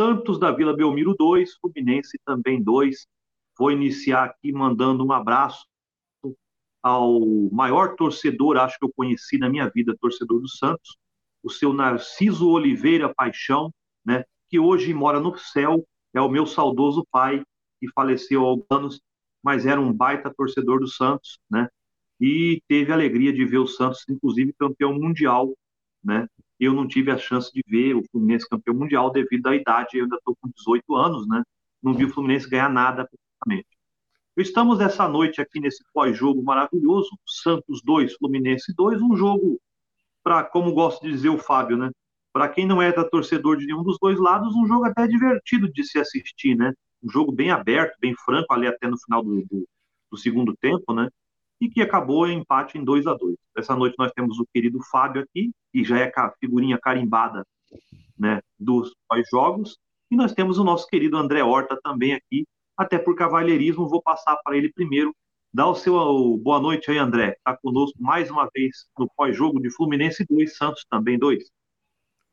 Santos da Vila Belmiro 2, Fluminense também 2. Vou iniciar aqui mandando um abraço ao maior torcedor, acho que eu conheci na minha vida, torcedor do Santos, o seu Narciso Oliveira Paixão, né, que hoje mora no céu, é o meu saudoso pai, que faleceu há alguns anos, mas era um baita torcedor do Santos, né, e teve a alegria de ver o Santos, inclusive, campeão mundial, né, eu não tive a chance de ver o Fluminense campeão mundial devido à idade, eu ainda estou com 18 anos, né, não vi o Fluminense ganhar nada, praticamente. Estamos essa noite aqui nesse pós-jogo maravilhoso, Santos 2, Fluminense 2, um jogo para, como gosta de dizer o Fábio, né? Para quem não é torcedor de nenhum dos dois lados, um jogo até divertido de se assistir, né? Um jogo bem aberto, bem franco ali até no final do, do, do segundo tempo, né? E que acabou em empate em 2 a 2 Essa noite nós temos o querido Fábio aqui, que já é a figurinha carimbada né, dos pós-jogos, e nós temos o nosso querido André Horta também aqui, até por cavalheirismo, vou passar para ele primeiro. Dá o seu boa noite aí, André. Está conosco mais uma vez no pós-jogo de Fluminense 2, Santos também 2.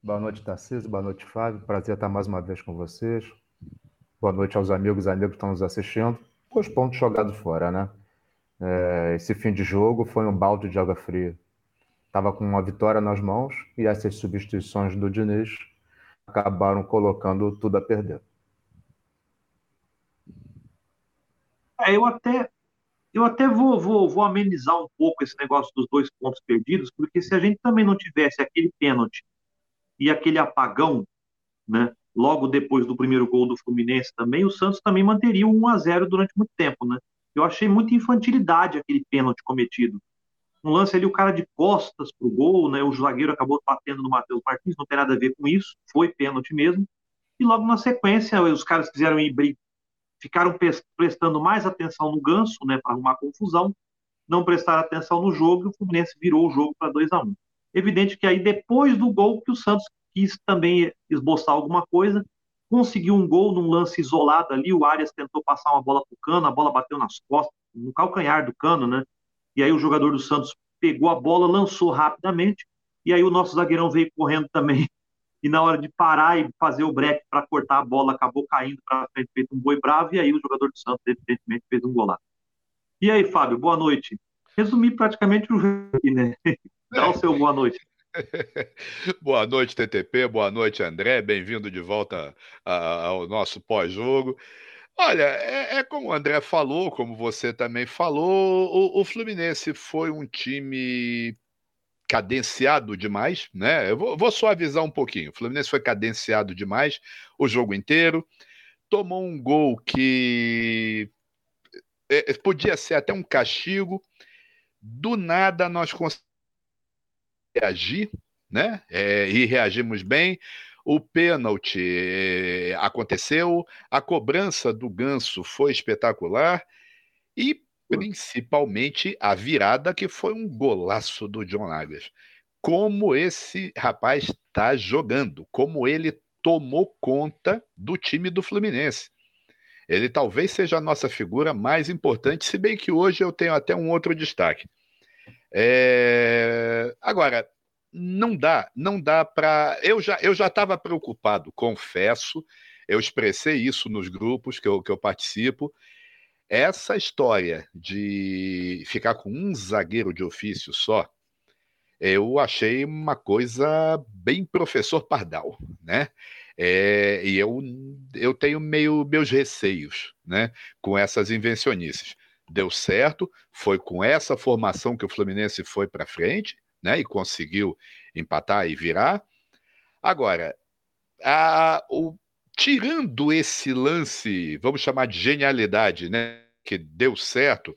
Boa noite, Tarcísio. Boa noite, Fábio. Prazer estar mais uma vez com vocês. Boa noite aos amigos e amigos que estão nos assistindo. Dois pontos jogados fora, né? É, esse fim de jogo foi um balde de água fria. Estava com uma vitória nas mãos e essas substituições do Diniz acabaram colocando tudo a perder. É, eu até, eu até vou, vou, vou amenizar um pouco esse negócio dos dois pontos perdidos, porque se a gente também não tivesse aquele pênalti e aquele apagão, né, logo depois do primeiro gol do Fluminense também, o Santos também manteria um 1 a 0 durante muito tempo, né? Eu achei muita infantilidade aquele pênalti cometido. Um lance ali, o cara de costas pro gol, né? O zagueiro acabou batendo no Matheus Martins, não tem nada a ver com isso, foi pênalti mesmo. E logo na sequência, os caras quiseram ir ficaram prestando mais atenção no ganso, né, para arrumar confusão, não prestaram atenção no jogo e o Fluminense virou o jogo para 2 a 1 um. Evidente que aí depois do gol que o Santos quis também esboçar alguma coisa, conseguiu um gol num lance isolado ali, o Arias tentou passar uma bola pro Cano, a bola bateu nas costas, no calcanhar do Cano, né? E aí o jogador do Santos pegou a bola, lançou rapidamente, e aí o nosso zagueirão veio correndo também e na hora de parar e fazer o break para cortar a bola, acabou caindo para frente, feito um boi bravo, e aí o jogador do Santos, evidentemente, fez um golaço. E aí, Fábio, boa noite. Resumi praticamente o jogo aqui, né? Dá o seu boa noite. boa noite, TTP, boa noite, André, bem-vindo de volta ao nosso pós-jogo. Olha, é, é, como o André falou, como você também falou, o, o Fluminense foi um time cadenciado demais, né? Eu vou, vou suavizar um pouquinho. O Fluminense foi cadenciado demais o jogo inteiro, tomou um gol que é, é, podia ser até um castigo. Do nada nós conseguimos reagir, né? É, e reagimos bem. O pênalti é, aconteceu, a cobrança do Ganso foi espetacular e Principalmente a virada, que foi um golaço do John Lagos. Como esse rapaz está jogando, como ele tomou conta do time do Fluminense. Ele talvez seja a nossa figura mais importante, se bem que hoje eu tenho até um outro destaque. É... Agora, não dá, não dá para. Eu já eu já estava preocupado, confesso. Eu expressei isso nos grupos que eu, que eu participo. Essa história de ficar com um zagueiro de ofício só, eu achei uma coisa bem professor Pardal, né? É, e eu, eu tenho meio meus receios, né, com essas invencionices. Deu certo, foi com essa formação que o Fluminense foi para frente, né, e conseguiu empatar e virar. Agora, a, o, tirando esse lance, vamos chamar de genialidade, né, que deu certo,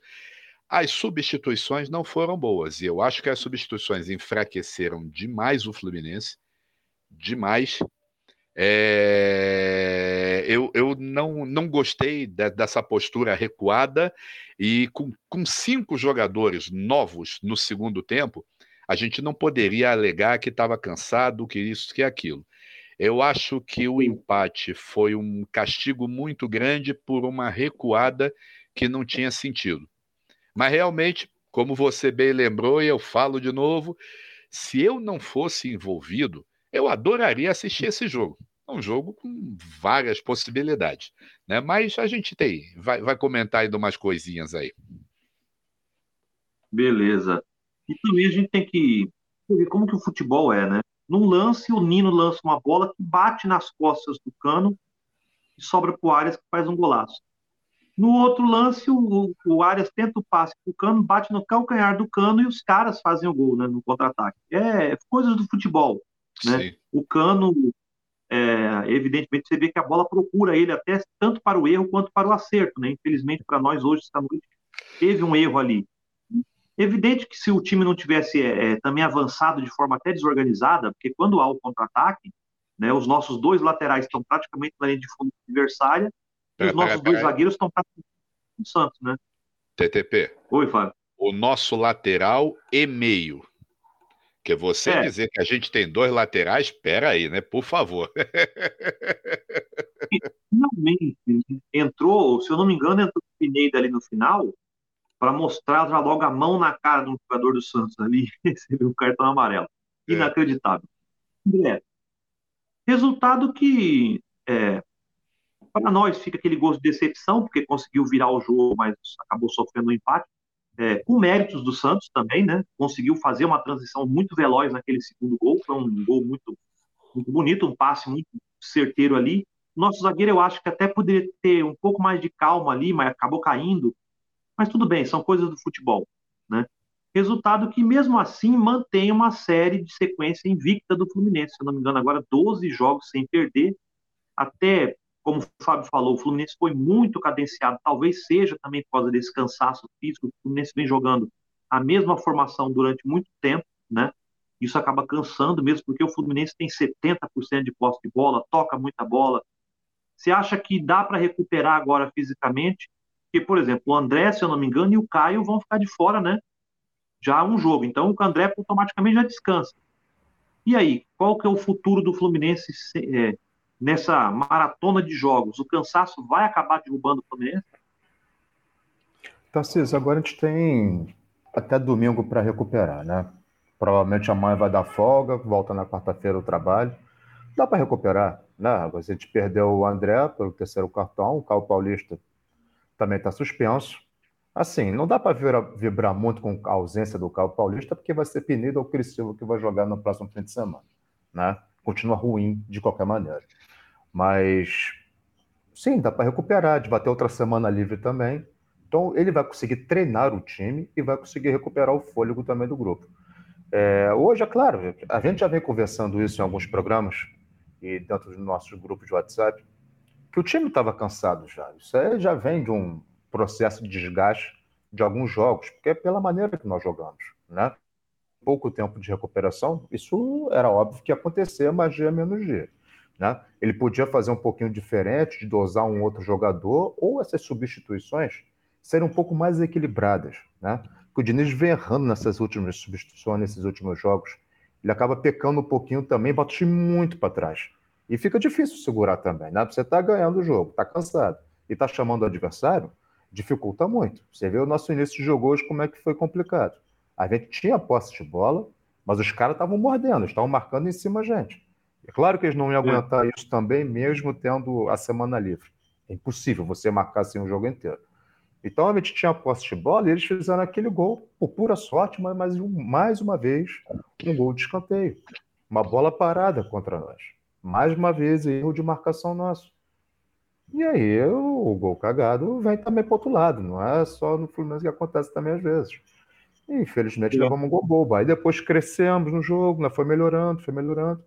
as substituições não foram boas. E eu acho que as substituições enfraqueceram demais o Fluminense, demais. É, eu, eu não, não gostei de, dessa postura recuada e com, com cinco jogadores novos no segundo tempo, a gente não poderia alegar que estava cansado, que isso, que aquilo. Eu acho que o empate foi um castigo muito grande por uma recuada que não tinha sentido. Mas realmente, como você bem lembrou, e eu falo de novo, se eu não fosse envolvido, eu adoraria assistir esse jogo. É um jogo com várias possibilidades, né? Mas a gente tem, vai, vai comentar ainda umas coisinhas aí. Beleza. E também a gente tem que ver como que o futebol é, né? Num lance, o Nino lança uma bola que bate nas costas do Cano e sobra para o Arias que faz um golaço. No outro lance, o, o Arias tenta o passe para o Cano, bate no calcanhar do Cano e os caras fazem o gol né, no contra-ataque. É coisas do futebol. Né? O Cano, é, evidentemente, você vê que a bola procura ele até tanto para o erro quanto para o acerto. Né? Infelizmente, para nós hoje, esta noite, teve um erro ali. Evidente que se o time não tivesse é, é, também avançado de forma até desorganizada, porque quando há o contra-ataque, né, os nossos dois laterais estão praticamente na linha de fundo adversária, e os nossos dois zagueiros estão praticamente no Santos, né? TTP. Oi, Fábio. O nosso lateral e meio. Que você é. dizer que a gente tem dois laterais, espera aí, né? Por favor. Finalmente entrou, se eu não me engano, entrou o Pineda ali no final, para mostrar já logo a mão na cara do jogador do Santos ali, recebeu um cartão amarelo. É. Inacreditável. É. Resultado que é, para nós fica aquele gosto de decepção, porque conseguiu virar o jogo, mas acabou sofrendo um empate. É, com méritos do Santos também, né? Conseguiu fazer uma transição muito veloz naquele segundo gol, foi um gol muito, muito bonito, um passe muito certeiro ali. Nosso zagueiro, eu acho que até poderia ter um pouco mais de calma ali, mas acabou caindo. Mas tudo bem, são coisas do futebol, né? Resultado que, mesmo assim, mantém uma série de sequência invicta do Fluminense. Se eu não me engano, agora 12 jogos sem perder. Até, como o Fábio falou, o Fluminense foi muito cadenciado. Talvez seja também por causa desse cansaço físico. O Fluminense vem jogando a mesma formação durante muito tempo, né? Isso acaba cansando mesmo, porque o Fluminense tem 70% de posse de bola, toca muita bola. Você acha que dá para recuperar agora fisicamente? Porque, por exemplo, o André, se eu não me engano, e o Caio vão ficar de fora, né? Já um jogo. Então, o André automaticamente já descansa. E aí, qual que é o futuro do Fluminense é, nessa maratona de jogos? O cansaço vai acabar derrubando o Fluminense? Tarcísio, agora a gente tem até domingo para recuperar, né? Provavelmente amanhã vai dar folga, volta na quarta-feira o trabalho. Dá para recuperar, né? A gente perdeu o André pelo terceiro cartão, o Caio Paulista também está suspenso. Assim, não dá para vibrar muito com a ausência do Carlos Paulista, porque vai ser Penido ou Cristóvão que vai jogar no próximo fim de semana. Né? Continua ruim de qualquer maneira. Mas, sim, dá para recuperar, de bater outra semana livre também. Então, ele vai conseguir treinar o time e vai conseguir recuperar o fôlego também do grupo. É, hoje, é claro, a gente já vem conversando isso em alguns programas e dentro dos nossos grupos de WhatsApp que o time estava cansado já. Isso aí já vem de um processo de desgaste de alguns jogos, porque é pela maneira que nós jogamos, né? Pouco tempo de recuperação, isso era óbvio que ia acontecer, mas dia menos dia. Né? Ele podia fazer um pouquinho diferente, de dosar um outro jogador, ou essas substituições serem um pouco mais equilibradas. Né? o Diniz vem errando nessas últimas substituições, nesses últimos jogos. Ele acaba pecando um pouquinho também, bota o time muito para trás. E fica difícil segurar também, né? Você está ganhando o jogo, está cansado e está chamando o adversário, dificulta muito. Você vê o nosso início de jogo hoje como é que foi complicado. A gente tinha posse de bola, mas os caras estavam mordendo, estavam marcando em cima a gente. É claro que eles não iam aguentar isso também, mesmo tendo a semana livre. É impossível você marcar assim um jogo inteiro. Então a gente tinha posse de bola e eles fizeram aquele gol por pura sorte, mas mais, mais uma vez um gol de escanteio. Uma bola parada contra nós. Mais uma vez, erro de marcação nosso. E aí o gol cagado vem também para outro lado, não é só no Fluminense que acontece também às vezes. E, infelizmente levamos um gol bobo. Aí depois crescemos no jogo, né? foi melhorando, foi melhorando.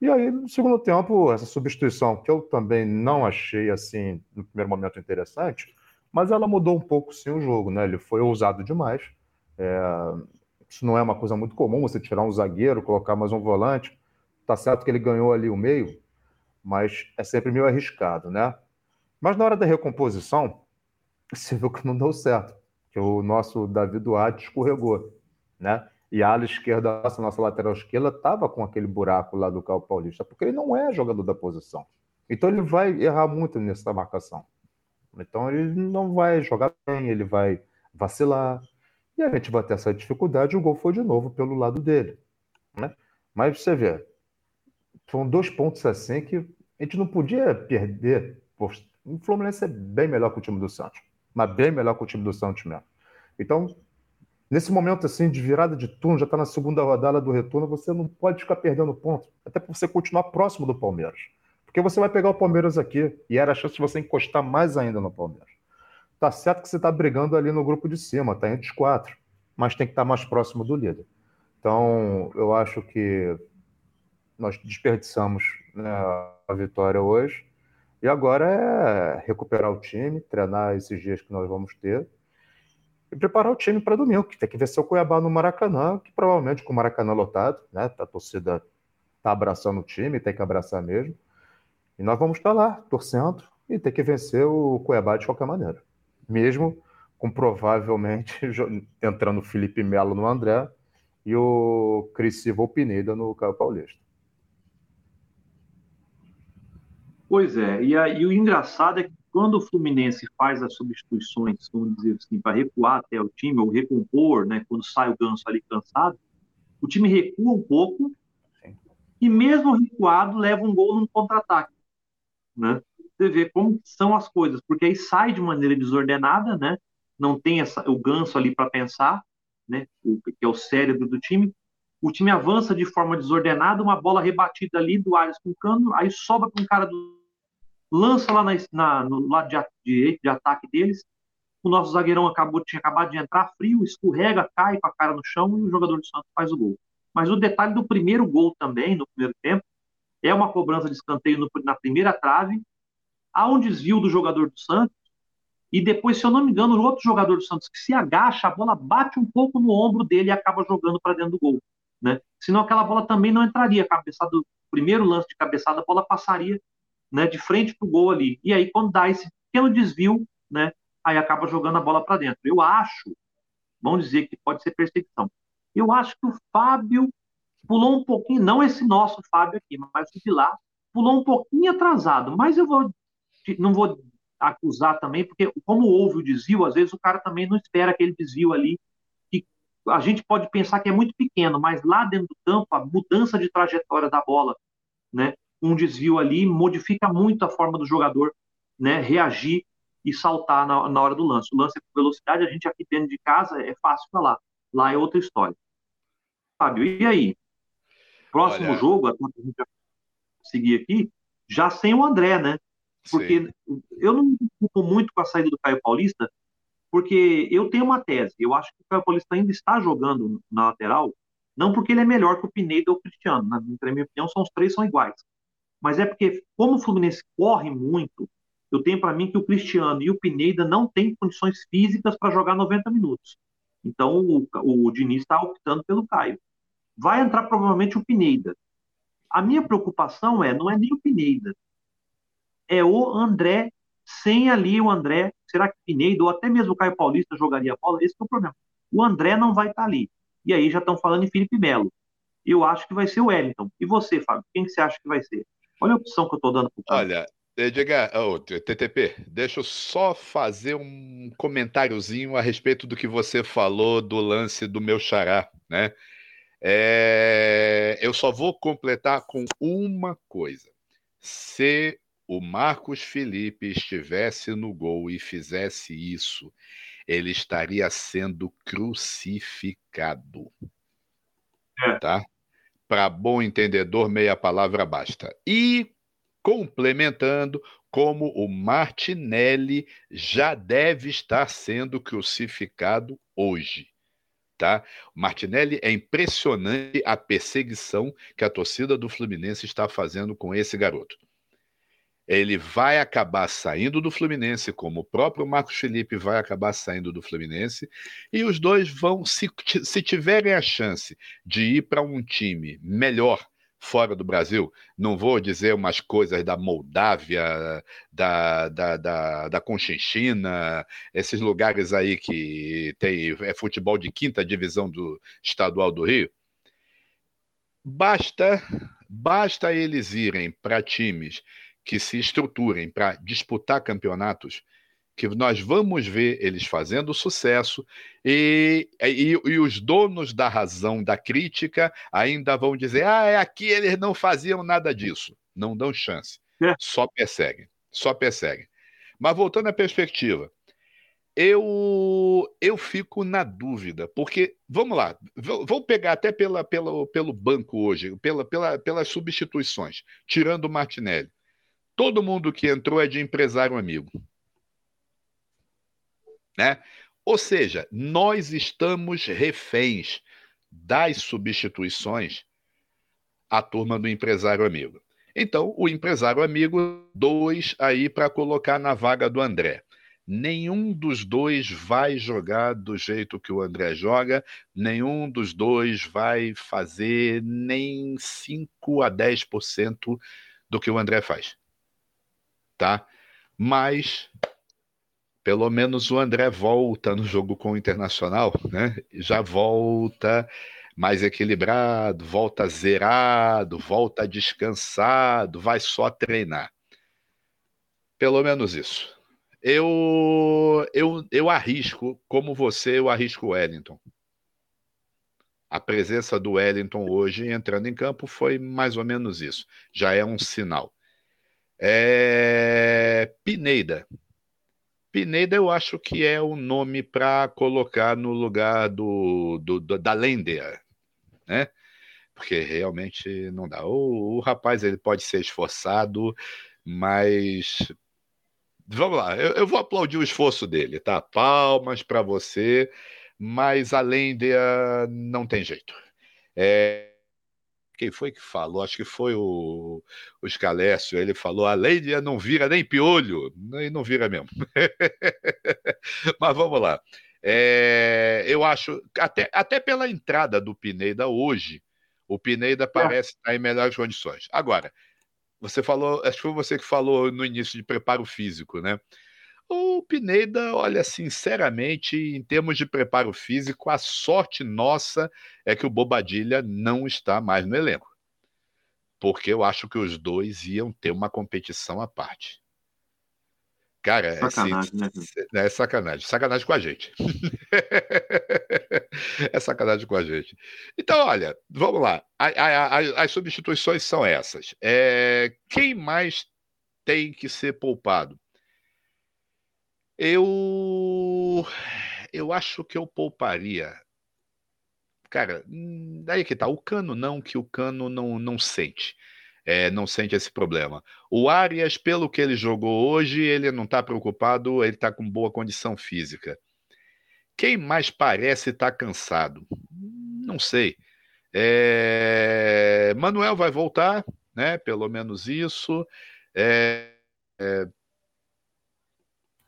E aí, no segundo tempo, essa substituição, que eu também não achei assim, no primeiro momento interessante, mas ela mudou um pouco sim o jogo, né? Ele foi ousado demais. É... Isso não é uma coisa muito comum, você tirar um zagueiro, colocar mais um volante. Tá certo que ele ganhou ali o meio, mas é sempre meio arriscado, né? Mas na hora da recomposição, você viu que não deu certo, que o nosso Davi Duarte escorregou, né? E a ala esquerda, nossa, nossa lateral esquerda, estava com aquele buraco lá do Cal Paulista, porque ele não é jogador da posição. Então ele vai errar muito nessa marcação. Então ele não vai jogar bem, ele vai vacilar. E a gente vai ter essa dificuldade o gol foi de novo pelo lado dele. Né? Mas você vê, foram dois pontos assim que a gente não podia perder. O Fluminense é bem melhor que o time do Santos, mas bem melhor que o time do Santos mesmo. Então, nesse momento assim de virada de turno, já está na segunda rodada do retorno, você não pode ficar perdendo ponto, até para você continuar próximo do Palmeiras. Porque você vai pegar o Palmeiras aqui e era a chance de você encostar mais ainda no Palmeiras. Tá certo que você está brigando ali no grupo de cima, tá entre os quatro, mas tem que estar tá mais próximo do líder. Então, eu acho que nós desperdiçamos né, a vitória hoje. E agora é recuperar o time, treinar esses dias que nós vamos ter e preparar o time para domingo, que tem que vencer o Cuiabá no Maracanã, que provavelmente com o Maracanã lotado, né? A torcida está abraçando o time, tem que abraçar mesmo. E nós vamos estar lá, torcendo, e ter que vencer o Cuiabá de qualquer maneira. Mesmo com provavelmente entrando o Felipe Melo no André e o Cris Silva Pineda no Caio Paulista. Pois é, e, a, e o engraçado é que quando o Fluminense faz as substituições, vamos dizer assim, para recuar até o time, ou recompor, né, quando sai o ganso ali cansado, o time recua um pouco Sim. e mesmo recuado leva um gol num contra-ataque, né? Você vê como são as coisas, porque aí sai de maneira desordenada, né? Não tem essa, o ganso ali para pensar, né? O, que é o cérebro do time. O time avança de forma desordenada, uma bola rebatida ali do Arias com o cano, aí sobra para um cara do lança lá na, na, no lado de, direito de ataque deles. O nosso zagueirão acabou, tinha acabado de entrar frio, escorrega, cai com a cara no chão e o jogador do Santos faz o gol. Mas o detalhe do primeiro gol também, no primeiro tempo, é uma cobrança de escanteio no, na primeira trave, há um desvio do jogador do Santos, e depois, se eu não me engano, o outro jogador do Santos que se agacha, a bola bate um pouco no ombro dele e acaba jogando para dentro do gol. Né? Senão aquela bola também não entraria. Cabeçada, o primeiro lance de cabeçada, a bola passaria né, de frente para o gol ali. E aí, quando dá esse pequeno desvio, né, aí acaba jogando a bola para dentro. Eu acho, vamos dizer que pode ser perseguição. Eu acho que o Fábio pulou um pouquinho, não esse nosso Fábio aqui, mas o de lá, pulou um pouquinho atrasado. Mas eu vou, não vou acusar também, porque como houve o desvio, às vezes o cara também não espera aquele desvio ali. que a gente pode pensar que é muito pequeno, mas lá dentro do campo, a mudança de trajetória da bola, né? Um desvio ali modifica muito a forma do jogador né, reagir e saltar na, na hora do lance. O lance é com velocidade, a gente aqui dentro de casa é fácil falar. Lá é outra história. Fábio, e aí? Próximo Olha... jogo, a gente seguir aqui, já sem o André, né? Porque Sim. eu não me preocupo muito com a saída do Caio Paulista, porque eu tenho uma tese. Eu acho que o Caio Paulista ainda está jogando na lateral, não porque ele é melhor que o Pineda ou o Cristiano. Na, minha opinião, são os três são iguais mas é porque, como o Fluminense corre muito, eu tenho para mim que o Cristiano e o Pineda não têm condições físicas para jogar 90 minutos. Então, o, o Diniz está optando pelo Caio. Vai entrar provavelmente o Pineda. A minha preocupação é, não é nem o Pineda, é o André, sem ali o André, será que Pineda ou até mesmo o Caio Paulista jogaria a bola? Esse é o problema. O André não vai estar tá ali. E aí já estão falando em Felipe Melo. Eu acho que vai ser o Wellington. E você, Fábio, quem que você acha que vai ser? Olha a opção que eu estou dando para o cara. Olha, eh, diga, oh, TTP, deixa eu só fazer um comentáriozinho a respeito do que você falou do lance do meu xará, né? É, eu só vou completar com uma coisa. Se o Marcos Felipe estivesse no gol e fizesse isso, ele estaria sendo crucificado. É. Tá? Para bom entendedor, meia palavra basta. E complementando, como o Martinelli já deve estar sendo crucificado hoje. Tá? Martinelli é impressionante a perseguição que a torcida do Fluminense está fazendo com esse garoto ele vai acabar saindo do Fluminense, como o próprio Marcos Felipe vai acabar saindo do Fluminense, e os dois vão, se, se tiverem a chance de ir para um time melhor fora do Brasil, não vou dizer umas coisas da Moldávia, da, da, da, da Conchinchina, esses lugares aí que tem é futebol de quinta divisão do estadual do Rio. Basta, basta eles irem para times que se estruturem para disputar campeonatos, que nós vamos ver eles fazendo sucesso e, e, e, os donos da razão da crítica ainda vão dizer: ah, é aqui eles não faziam nada disso, não dão chance. É. Só perseguem, só perseguem. Mas voltando à perspectiva, eu eu fico na dúvida, porque, vamos lá, vou pegar até pela, pela, pelo banco hoje, pela, pela, pelas substituições, tirando o Martinelli. Todo mundo que entrou é de empresário amigo. Né? Ou seja, nós estamos reféns das substituições à turma do empresário amigo. Então, o empresário amigo, dois aí para colocar na vaga do André. Nenhum dos dois vai jogar do jeito que o André joga, nenhum dos dois vai fazer nem 5 a 10% do que o André faz. Tá? Mas pelo menos o André volta no jogo com o Internacional, né? Já volta mais equilibrado, volta zerado, volta descansado, vai só treinar. Pelo menos isso. Eu, eu, eu arrisco, como você, eu arrisco o Wellington. A presença do Wellington hoje entrando em campo foi mais ou menos isso. Já é um sinal. É... Pineida. Pineda eu acho que é o nome para colocar no lugar do, do, do, da Lender, né? Porque realmente não dá. O, o rapaz ele pode ser esforçado, mas vamos lá, eu, eu, vou aplaudir o esforço dele, tá? Palmas para você, mas a Lender não tem jeito. É, quem foi que falou? Acho que foi o, o Scalécio. Ele falou: a Lady não vira nem piolho. E não vira mesmo. Mas vamos lá. É, eu acho, até, até pela entrada do Pineda hoje, o Pineda é. parece é. estar em melhores condições. Agora, você falou, acho que foi você que falou no início de preparo físico, né? O Pineda, olha, sinceramente, em termos de preparo físico, a sorte nossa é que o Bobadilha não está mais no elenco. Porque eu acho que os dois iam ter uma competição à parte. Cara, é sacanagem, né? é sacanagem. Sacanagem com a gente. é sacanagem com a gente. Então, olha, vamos lá. A, a, a, as substituições são essas. É, quem mais tem que ser poupado? Eu. Eu acho que eu pouparia. Cara, daí que tá. O cano não, que o cano não, não sente. É, não sente esse problema. O Arias, pelo que ele jogou hoje, ele não está preocupado, ele está com boa condição física. Quem mais parece estar tá cansado? Não sei. É... Manuel vai voltar, né? Pelo menos isso. É...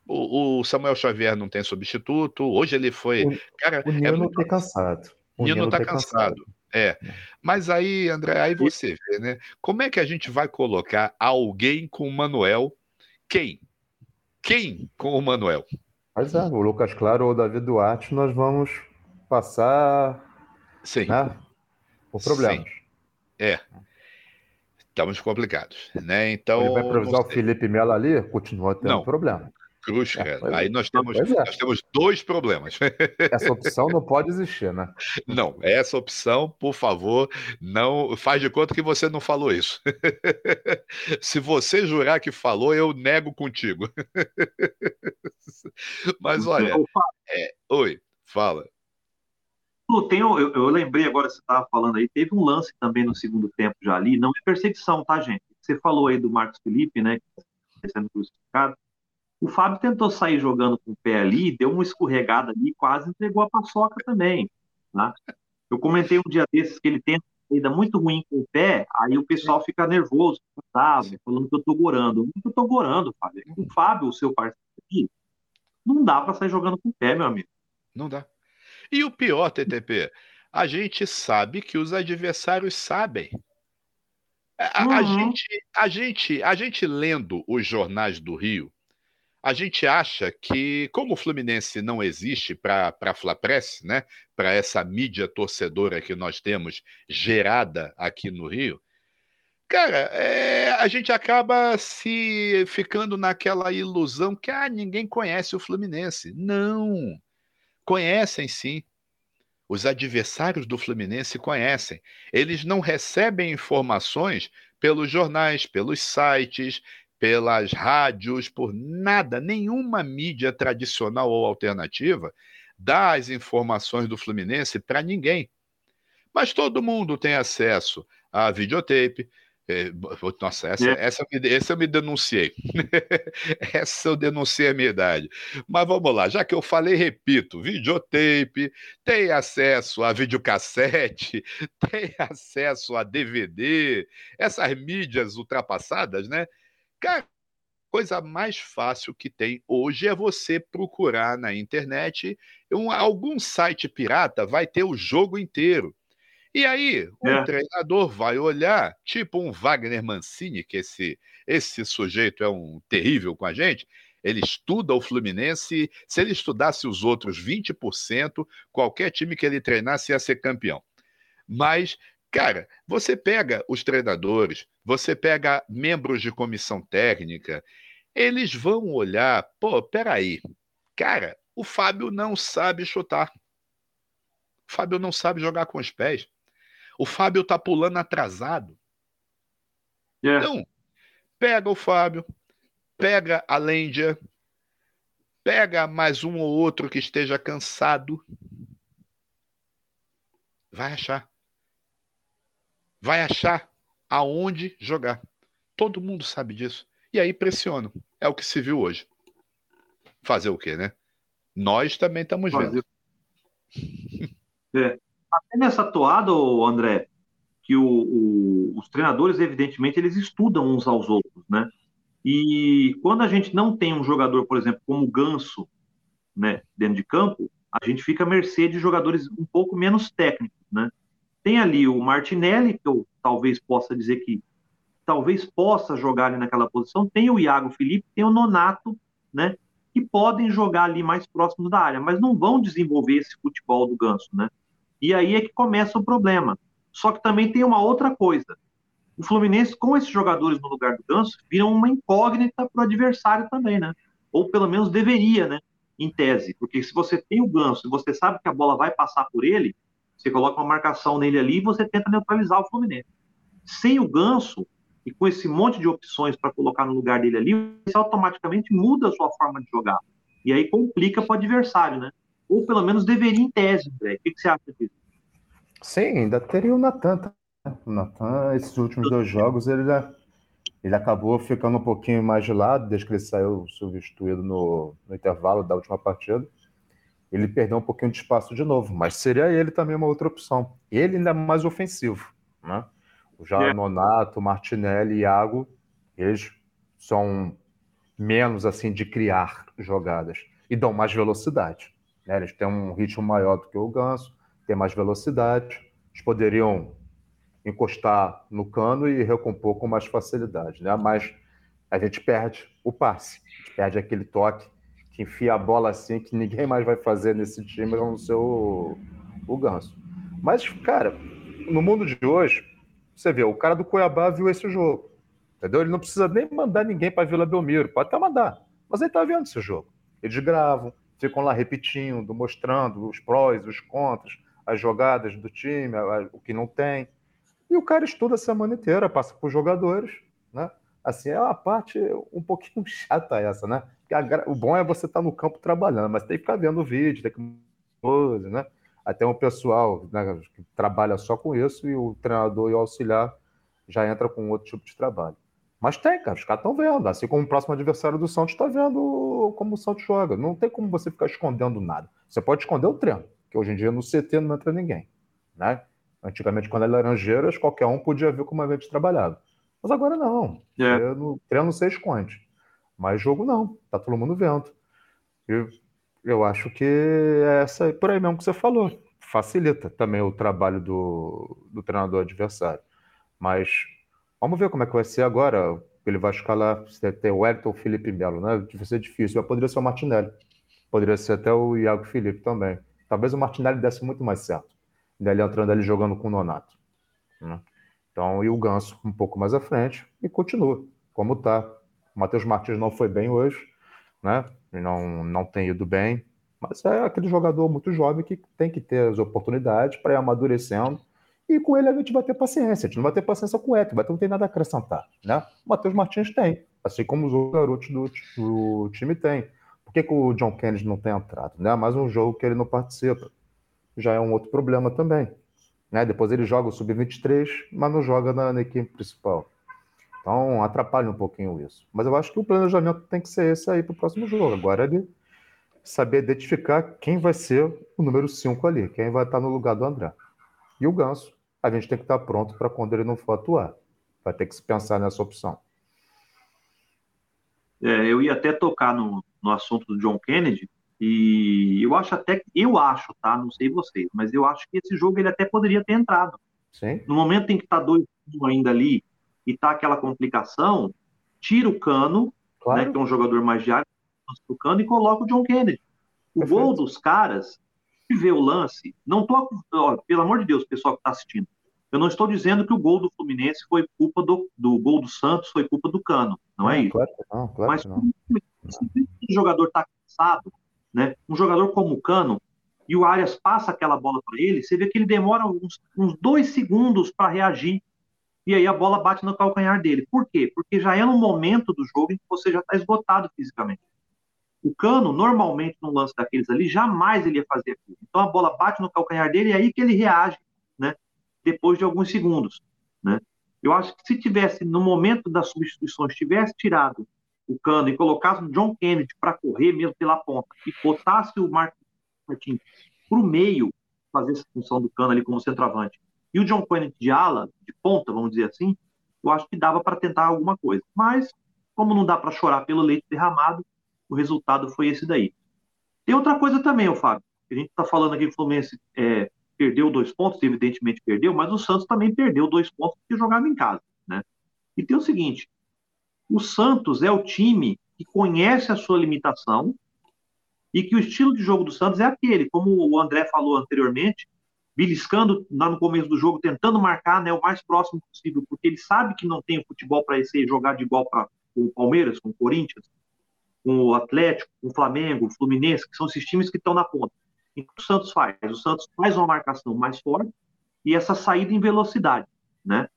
O, o, Samuel Xavier não tem substituto. Hoje ele foi. O, cara, o Nino é muito... tá cansado. O Nino, Nino tá, tá cansado. cansado. É. é. Mas aí, André, aí você vê, né? Como é que a gente vai colocar alguém com o Manuel? Quem? Quem com o Manuel? Mas é, o Lucas Claro ou o Davi Duarte, nós vamos passar Sim. Né, por problemas. Sim. É. Estamos complicados, né? Então. Ele vai precisar o Felipe Melo ali, continua tendo não. problema. Cruz, é, Aí nós temos, é. nós temos dois problemas. Essa opção não pode existir, né? Não, essa opção, por favor, não faz de conta que você não falou isso. Se você jurar que falou, eu nego contigo. Mas olha, é... oi, fala. Tem, eu, eu lembrei agora, você estava falando aí, teve um lance também no segundo tempo já ali, não é perseguição, tá, gente? Você falou aí do Marcos Felipe, né? Sendo crucificado. O Fábio tentou sair jogando com o pé ali, deu uma escorregada ali, quase entregou a paçoca também. Tá? Eu comentei um dia desses que ele tem saída muito ruim com o pé, aí o pessoal fica nervoso, sabe? falando que eu tô gorando. Não que eu tô gorando, Fábio. O Fábio, o seu parceiro aqui, não dá para sair jogando com o pé, meu amigo. Não dá. E o pior, TTP, a gente sabe que os adversários sabem. A, uhum. a, gente, a, gente, a gente lendo os jornais do Rio, a gente acha que, como o Fluminense não existe para a Flapress, né, para essa mídia torcedora que nós temos gerada aqui no Rio, cara, é, a gente acaba se ficando naquela ilusão que ah, ninguém conhece o Fluminense. Não, conhecem sim. Os adversários do Fluminense conhecem. Eles não recebem informações pelos jornais, pelos sites, pelas rádios, por nada, nenhuma mídia tradicional ou alternativa dá as informações do Fluminense para ninguém. Mas todo mundo tem acesso a videotape, é, nossa, essa, é. essa, essa eu me denunciei. essa eu denunciei a minha idade. Mas vamos lá, já que eu falei, repito: videotape, tem acesso a videocassete, tem acesso a DVD, essas mídias ultrapassadas, né? Cara, coisa mais fácil que tem hoje é você procurar na internet um, algum site pirata, vai ter o jogo inteiro. E aí, o é. treinador vai olhar, tipo um Wagner Mancini, que esse, esse sujeito é um terrível com a gente, ele estuda o Fluminense, se ele estudasse os outros 20%, qualquer time que ele treinasse ia ser campeão. Mas, cara, você pega os treinadores, você pega membros de comissão técnica, eles vão olhar, pô, peraí, cara, o Fábio não sabe chutar. O Fábio não sabe jogar com os pés. O Fábio tá pulando atrasado. Yeah. É. Então, pega o Fábio, pega a Lendia, pega mais um ou outro que esteja cansado. Vai achar. Vai achar aonde jogar. Todo mundo sabe disso. E aí pressiona. É o que se viu hoje. Fazer o quê, né? Nós também estamos vendo. É até nessa toada, André, que o, o, os treinadores, evidentemente, eles estudam uns aos outros, né? E quando a gente não tem um jogador, por exemplo, como o Ganso, né, dentro de campo, a gente fica à mercê de jogadores um pouco menos técnicos, né? Tem ali o Martinelli, que eu talvez possa dizer que talvez possa jogar ali naquela posição, tem o Iago Felipe, tem o Nonato, né? Que podem jogar ali mais próximos da área, mas não vão desenvolver esse futebol do Ganso, né? E aí é que começa o problema. Só que também tem uma outra coisa. O Fluminense, com esses jogadores no lugar do Ganso, vira uma incógnita para o adversário também, né? Ou pelo menos deveria, né? Em tese. Porque se você tem o Ganso e você sabe que a bola vai passar por ele, você coloca uma marcação nele ali e você tenta neutralizar o Fluminense. Sem o Ganso, e com esse monte de opções para colocar no lugar dele ali, você automaticamente muda a sua forma de jogar. E aí complica para o adversário, né? ou pelo menos deveria em tese, André. O que, que você acha disso? Sim, ainda teria o Natan. Né? O Natan, esses últimos dois jogos, ele, ele acabou ficando um pouquinho mais de lado, desde que ele saiu substituído no, no intervalo da última partida. Ele perdeu um pouquinho de espaço de novo, mas seria ele também uma outra opção. Ele ainda é mais ofensivo, né? Já é. Nonato, Martinelli e Iago, eles são menos assim de criar jogadas e dão mais velocidade. Né? Eles têm um ritmo maior do que o Ganso, têm mais velocidade, eles poderiam encostar no cano e recompor com mais facilidade, né? Mas a gente perde o passe, perde aquele toque enfia a bola assim que ninguém mais vai fazer nesse time não ser o, o Ganso. Mas, cara, no mundo de hoje, você vê, o cara do Cuiabá viu esse jogo, entendeu? Ele não precisa nem mandar ninguém para Vila Belmiro, pode até mandar, mas ele tá vendo esse jogo. Eles gravam, ficam lá repetindo, mostrando os prós, os contras, as jogadas do time, o que não tem. E o cara estuda a semana inteira, passa por jogadores, né? Assim, é uma parte um pouquinho chata essa, né? O bom é você estar tá no campo trabalhando, mas tem que ficar vendo vídeo, tem que coisa, né? Até um pessoal né, que trabalha só com isso e o treinador e o auxiliar já entra com outro tipo de trabalho. Mas tem, cara, os caras estão vendo. Assim como o próximo adversário do Santos está vendo como o Santos joga. Não tem como você ficar escondendo nada. Você pode esconder o treino, que hoje em dia no CT não entra ninguém. Né? Antigamente, quando era Laranjeiras, qualquer um podia ver como a gente trabalhava. Mas agora não. É. No treino você esconde. Mas jogo não. Tá todo mundo vendo. E eu acho que é essa por aí mesmo que você falou. Facilita também o trabalho do, do treinador adversário. Mas Vamos ver como é que vai ser agora. Ele vai escalar, se tem o o Felipe Melo, né? Vai ser difícil, mas poderia ser o Martinelli. Poderia ser até o Iago Felipe também. Talvez o Martinelli desse muito mais certo. Ele entrando ali jogando com o Nonato. Né? Então, e o Ganso um pouco mais à frente e continua, como tá. O Matheus Martins não foi bem hoje, né? Não, não tem ido bem, mas é aquele jogador muito jovem que tem que ter as oportunidades para ir amadurecendo E com ele a gente vai ter paciência. A gente não vai ter paciência com o Eto, não tem nada a acrescentar. Né? O Matheus Martins tem, assim como os outros garotos do, do time têm. Por que, que o John Kennedy não tem entrado? Né? Mais um jogo que ele não participa. Já é um outro problema também. Né? Depois ele joga o Sub-23, mas não joga na, na equipe principal. Então atrapalha um pouquinho isso. Mas eu acho que o planejamento tem que ser esse aí para o próximo jogo. Agora ele saber identificar quem vai ser o número 5 ali, quem vai estar no lugar do André. E o Ganso, a gente tem que estar pronto para quando ele não for atuar. Vai ter que se pensar nessa opção. É, eu ia até tocar no, no assunto do John Kennedy, e eu acho até, eu acho, tá? Não sei vocês, mas eu acho que esse jogo ele até poderia ter entrado. Sim. No momento em que tá dois ainda ali e tá aquela complicação, tira o Cano, claro. né, que é um jogador mais de área, o Cano e coloca o John Kennedy. O Perfeito. gol dos caras, se vê o lance, não tô, ó, pelo amor de Deus, pessoal que tá assistindo, eu não estou dizendo que o gol do Fluminense foi culpa do, do gol do Santos, foi culpa do Cano, não, é isso? Claro que não, claro Mas não. se o jogador tá cansado, né? Um jogador como o Cano, e o Arias passa aquela bola para ele, você vê que ele demora uns, uns dois segundos para reagir, e aí a bola bate no calcanhar dele. Por quê? Porque já é no momento do jogo em que você já está esgotado fisicamente. O Cano, normalmente, num lance daqueles ali, jamais ele ia fazer aquilo. Então a bola bate no calcanhar dele e é aí que ele reage, né? Depois de alguns segundos, né? Eu acho que se tivesse, no momento das substituições, tivesse tirado o Cano e colocasse o John Kennedy para correr mesmo pela ponta e botasse o Martins para o meio, fazer essa função do Cano ali como centroavante, e o John Kennedy de ala, de ponta, vamos dizer assim, eu acho que dava para tentar alguma coisa. Mas, como não dá para chorar pelo leite derramado, o resultado foi esse daí. Tem outra coisa também, Fábio. A gente está falando aqui que o Fluminense é, perdeu dois pontos, evidentemente perdeu, mas o Santos também perdeu dois pontos porque jogava em casa. Né? E tem o seguinte: o Santos é o time que conhece a sua limitação e que o estilo de jogo do Santos é aquele, como o André falou anteriormente, beliscando lá no começo do jogo, tentando marcar né, o mais próximo possível, porque ele sabe que não tem futebol para esse jogar de igual para o Palmeiras, com o Corinthians, com o Atlético, com o Flamengo, o Fluminense, que são esses times que estão na ponta. o que o Santos faz? O Santos faz uma marcação mais forte e essa saída em velocidade, né?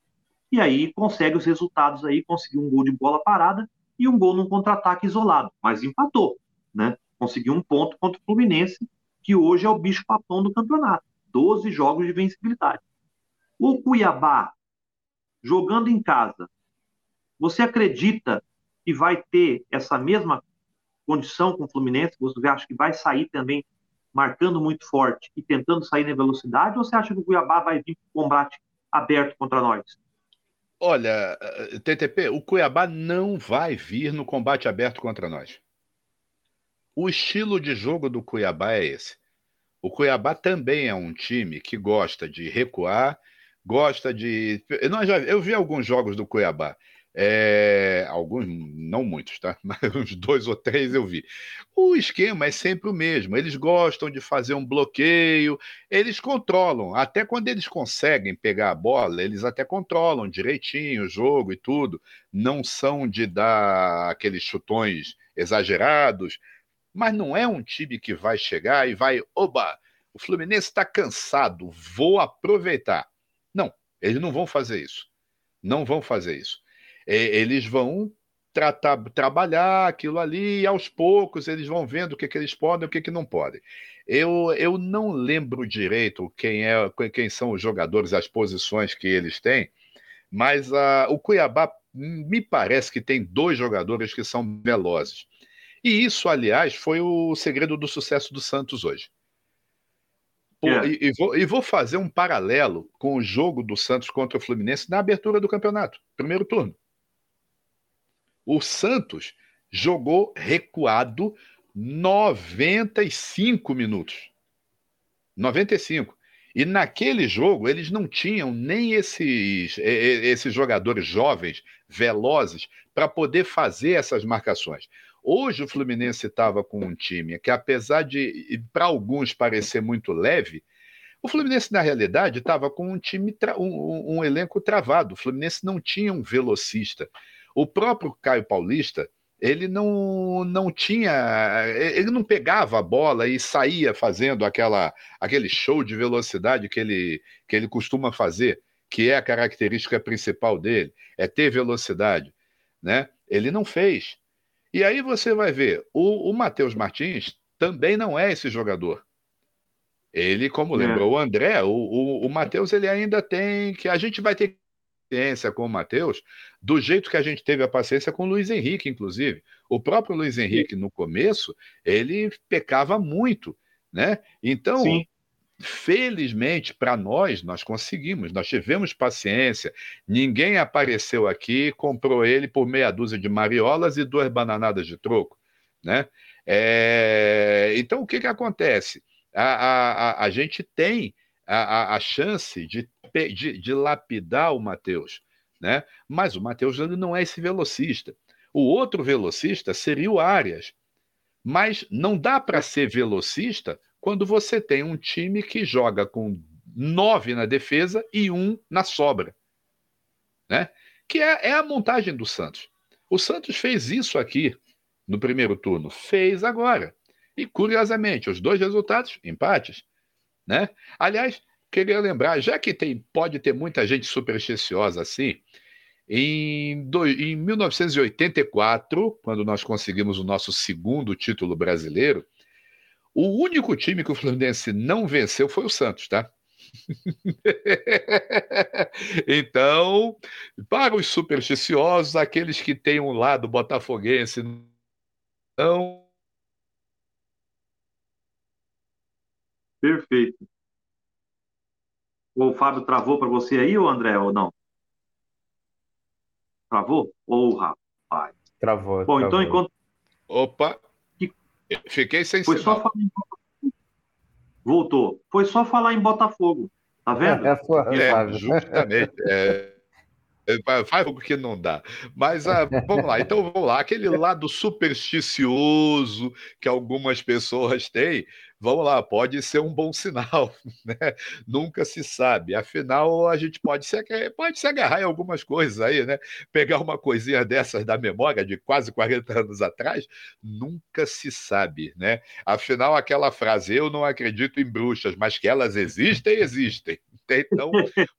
e aí consegue os resultados aí, conseguiu um gol de bola parada e um gol num contra-ataque isolado, mas empatou, né? Conseguiu um ponto contra o Fluminense, que hoje é o bicho papão do campeonato, 12 jogos de vencibilidade. O Cuiabá, jogando em casa, você acredita que vai ter essa mesma condição com o Fluminense? Você acha que vai sair também marcando muito forte e tentando sair na velocidade? Ou você acha que o Cuiabá vai vir com combate aberto contra nós? Olha, TTP, o Cuiabá não vai vir no combate aberto contra nós. O estilo de jogo do Cuiabá é esse. O Cuiabá também é um time que gosta de recuar, gosta de. Eu, já... eu vi alguns jogos do Cuiabá. É, alguns, não muitos, tá? Mas uns dois ou três eu vi. O esquema é sempre o mesmo. Eles gostam de fazer um bloqueio, eles controlam. Até quando eles conseguem pegar a bola, eles até controlam direitinho o jogo e tudo. Não são de dar aqueles chutões exagerados, mas não é um time que vai chegar e vai, oba, o Fluminense está cansado, vou aproveitar. Não, eles não vão fazer isso. Não vão fazer isso eles vão tratar, trabalhar aquilo ali e aos poucos eles vão vendo o que, que eles podem e o que, que não podem. Eu, eu não lembro direito quem, é, quem são os jogadores, as posições que eles têm, mas uh, o Cuiabá me parece que tem dois jogadores que são velozes. E isso, aliás, foi o segredo do sucesso do Santos hoje. É. e, e, vou, e, vou, fazer um paralelo com o jogo do Santos contra o Fluminense na abertura do campeonato, primeiro turno. O Santos jogou recuado 95 minutos. 95. E naquele jogo eles não tinham nem esses, esses jogadores jovens, velozes, para poder fazer essas marcações. Hoje o Fluminense estava com um time que, apesar de, para alguns, parecer muito leve, o Fluminense, na realidade, estava com um time, um, um, elenco travado. O Fluminense não tinha um velocista. O próprio Caio Paulista, ele não, não tinha. Ele não pegava a bola e saía fazendo aquela, aquele show de velocidade que ele, que ele costuma fazer, que é a característica principal dele, é ter velocidade. Né? Ele não fez. E aí você vai ver, o, o Matheus Martins também não é esse jogador. Ele, como é. lembrou o André, o, o, o Matheus ele ainda tem que. A gente vai ter paciência com o Matheus, do jeito que a gente teve a paciência com o Luiz Henrique, inclusive. O próprio Luiz Henrique, no começo, ele pecava muito, né? Então, Sim. Felizmente para nós, nós conseguimos, nós tivemos paciência. Ninguém apareceu aqui, comprou ele por meia dúzia de mariolas e duas bananadas de troco, né? É... Então, o que, que acontece? A, a, a, a gente tem a, a, chance de de, de lapidar o Matheus. Né? Mas o Matheus não é esse velocista. O outro velocista seria o Arias. Mas não dá para ser velocista quando você tem um time que joga com nove na defesa e um na sobra. Né? Que é, é a montagem do Santos. O Santos fez isso aqui no primeiro turno, fez agora. E curiosamente, os dois resultados, empates. Né? Aliás, queria lembrar, já que tem, pode ter muita gente supersticiosa assim, em, do, em 1984, quando nós conseguimos o nosso segundo título brasileiro, o único time que o Fluminense não venceu foi o Santos, tá? então, para os supersticiosos, aqueles que têm um lado botafoguense, não. Perfeito. O Fábio travou para você aí, ou André, ou não? Travou? Ou, oh, rapaz. Travou. Bom, então, travou. então enquanto. Opa! Fiquei sem Foi sinal. só falar em Voltou. Foi só falar em Botafogo. Tá vendo? É, é, justamente. É, é faz o que não dá. Mas ah, vamos lá, então vamos lá. Aquele lado supersticioso que algumas pessoas têm, vamos lá, pode ser um bom sinal, né? Nunca se sabe. Afinal, a gente pode se, pode se agarrar em algumas coisas aí, né? Pegar uma coisinha dessas da memória de quase 40 anos atrás, nunca se sabe, né? Afinal, aquela frase, eu não acredito em bruxas, mas que elas existem, existem. Então,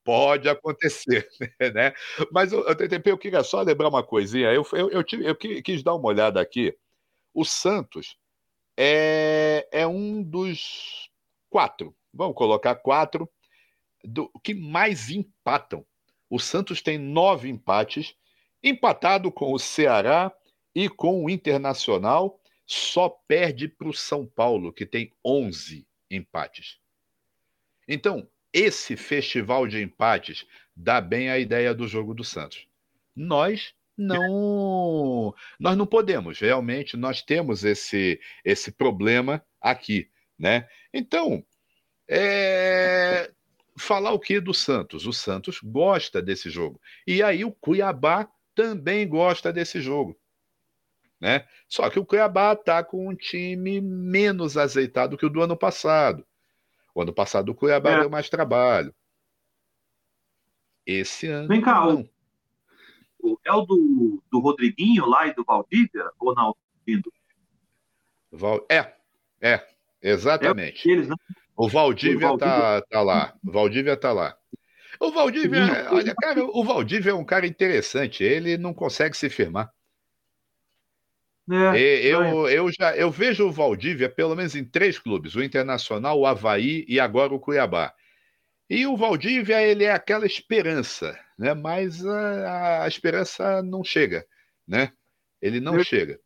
pode acontecer, né? Mas, eu, eu queria só lembrar uma coisinha. Eu, eu, eu, eu quis dar uma olhada aqui. O Santos é, é um dos quatro, vamos colocar quatro, do, que mais empatam. O Santos tem nove empates, empatado com o Ceará e com o Internacional, só perde para o São Paulo, que tem 11 empates. Então, esse festival de empates dá bem a ideia do jogo do Santos. Nós não nós não podemos. Realmente nós temos esse esse problema aqui né? Então é, falar o que do Santos? O Santos gosta desse jogo. E aí o Cuiabá também gosta desse jogo né? Só que o Cuiabá está com um time menos azeitado que o do ano passado. O ano passado o Cuiabá é. deu mais trabalho. Esse ano Vem cá, não é o do, do Rodriguinho lá e do Valdívia, ou não? Val... É, é, exatamente. É eles, né? O Valdívia, o Valdívia tá, tá lá. O Valdívia tá lá. O Valdívia, olha, cara, o Valdívia é um cara interessante. Ele não consegue se firmar. É, eu, eu já eu vejo o Valdívia pelo menos em três clubes: o Internacional, o Havaí e agora o Cuiabá. E o Valdívia, ele é aquela esperança, né? mas a, a esperança não chega, né? Ele não eu... chega.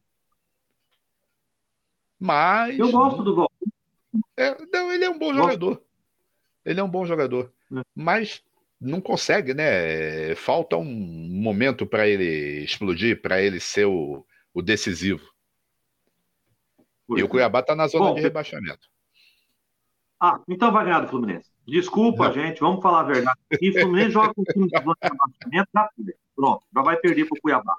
Mas. Eu gosto do Valdívia. É, não, ele é um bom jogador. Ele é um bom jogador. É. Mas não consegue, né? Falta um momento para ele explodir, para ele ser o, o decisivo. e o é. Cuiabá está na zona bom, de rebaixamento. Ah, então vai ganhar do Fluminense. Desculpa, gente, vamos falar a verdade. E o Fluminense joga com o time de rebaixamento, já Pronto, já vai perder para o Cuiabá.